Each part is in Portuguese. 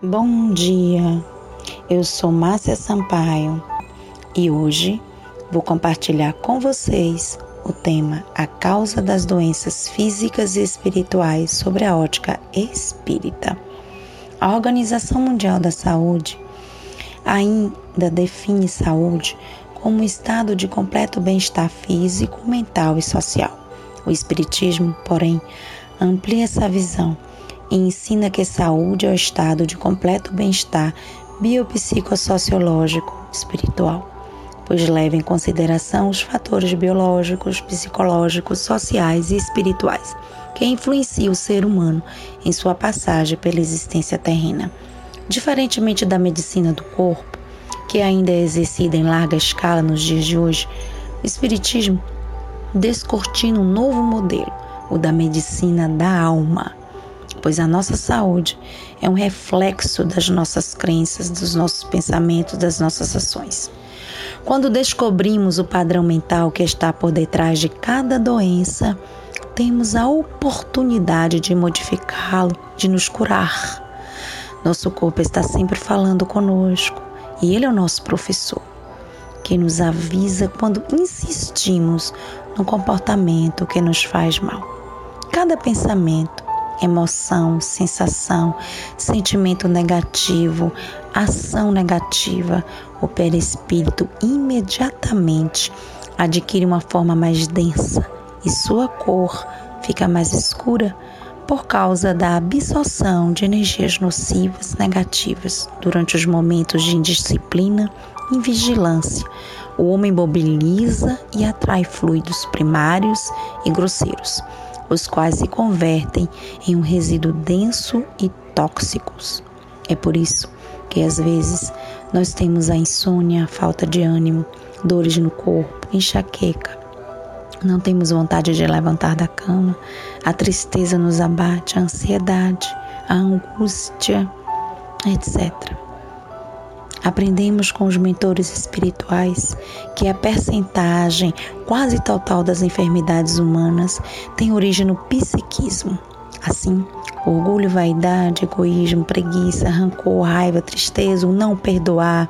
Bom dia, eu sou Márcia Sampaio e hoje vou compartilhar com vocês o tema A causa das doenças físicas e espirituais sobre a ótica espírita. A Organização Mundial da Saúde ainda define saúde como um estado de completo bem-estar físico, mental e social. O Espiritismo, porém, amplia essa visão e ensina que saúde é o estado de completo bem-estar biopsicossociológico espiritual, pois leva em consideração os fatores biológicos, psicológicos, sociais e espirituais que influenciam o ser humano em sua passagem pela existência terrena. Diferentemente da medicina do corpo, que ainda é exercida em larga escala nos dias de hoje, o Espiritismo descortina um novo modelo, o da medicina da alma pois a nossa saúde é um reflexo das nossas crenças, dos nossos pensamentos, das nossas ações. Quando descobrimos o padrão mental que está por detrás de cada doença, temos a oportunidade de modificá-lo, de nos curar. Nosso corpo está sempre falando conosco e ele é o nosso professor, que nos avisa quando insistimos no comportamento que nos faz mal. Cada pensamento, emoção, sensação, sentimento negativo, ação negativa, o perispírito imediatamente adquire uma forma mais densa e sua cor fica mais escura por causa da absorção de energias nocivas negativas durante os momentos de indisciplina e vigilância. O homem mobiliza e atrai fluidos primários e grosseiros os quais se convertem em um resíduo denso e tóxicos. É por isso que às vezes nós temos a insônia, a falta de ânimo, dores no corpo, enxaqueca. Não temos vontade de levantar da cama, a tristeza nos abate, a ansiedade, a angústia, etc. Aprendemos com os mentores espirituais que a percentagem quase total das enfermidades humanas tem origem no psiquismo. Assim, orgulho, vaidade, egoísmo, preguiça, rancor, raiva, tristeza, o não perdoar,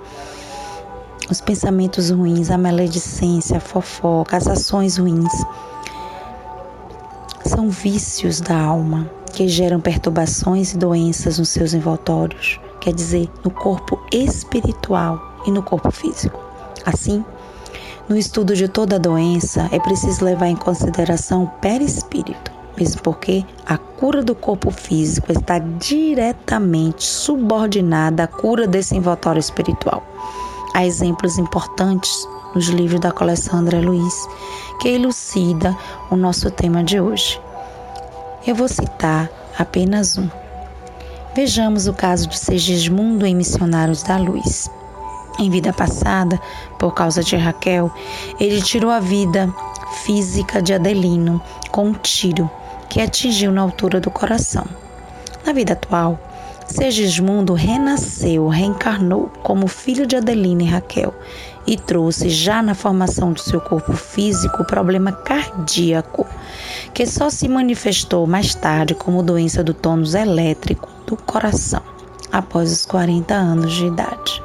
os pensamentos ruins, a maledicência, a fofoca, as ações ruins são vícios da alma que geram perturbações e doenças nos seus envoltórios quer dizer no corpo espiritual e no corpo físico. Assim, no estudo de toda doença, é preciso levar em consideração o perispírito, mesmo porque a cura do corpo físico está diretamente subordinada à cura desse envoltório espiritual. Há exemplos importantes nos livros da coleção André Luiz que elucida o nosso tema de hoje. Eu vou citar apenas um. Vejamos o caso de Segismundo em Missionários da Luz. Em vida passada, por causa de Raquel, ele tirou a vida física de Adelino com um tiro que atingiu na altura do coração. Na vida atual, Segismundo renasceu, reencarnou como filho de Adelina e Raquel e trouxe já na formação do seu corpo físico o problema cardíaco, que só se manifestou mais tarde como doença do tônus elétrico do coração após os 40 anos de idade.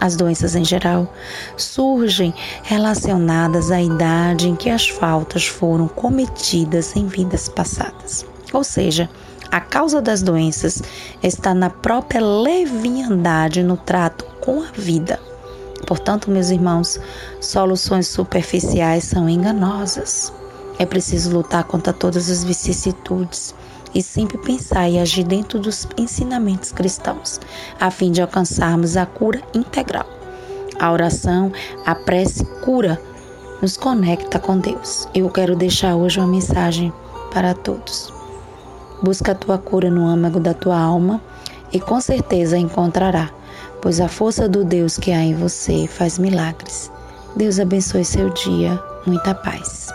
As doenças em geral surgem relacionadas à idade em que as faltas foram cometidas em vidas passadas. Ou seja, a causa das doenças está na própria leviandade no trato com a vida. Portanto, meus irmãos, soluções superficiais são enganosas. É preciso lutar contra todas as vicissitudes e sempre pensar e agir dentro dos ensinamentos cristãos, a fim de alcançarmos a cura integral. A oração, a prece cura, nos conecta com Deus. Eu quero deixar hoje uma mensagem para todos. Busca a tua cura no âmago da tua alma e com certeza encontrará, pois a força do Deus que há em você faz milagres. Deus abençoe seu dia. Muita paz.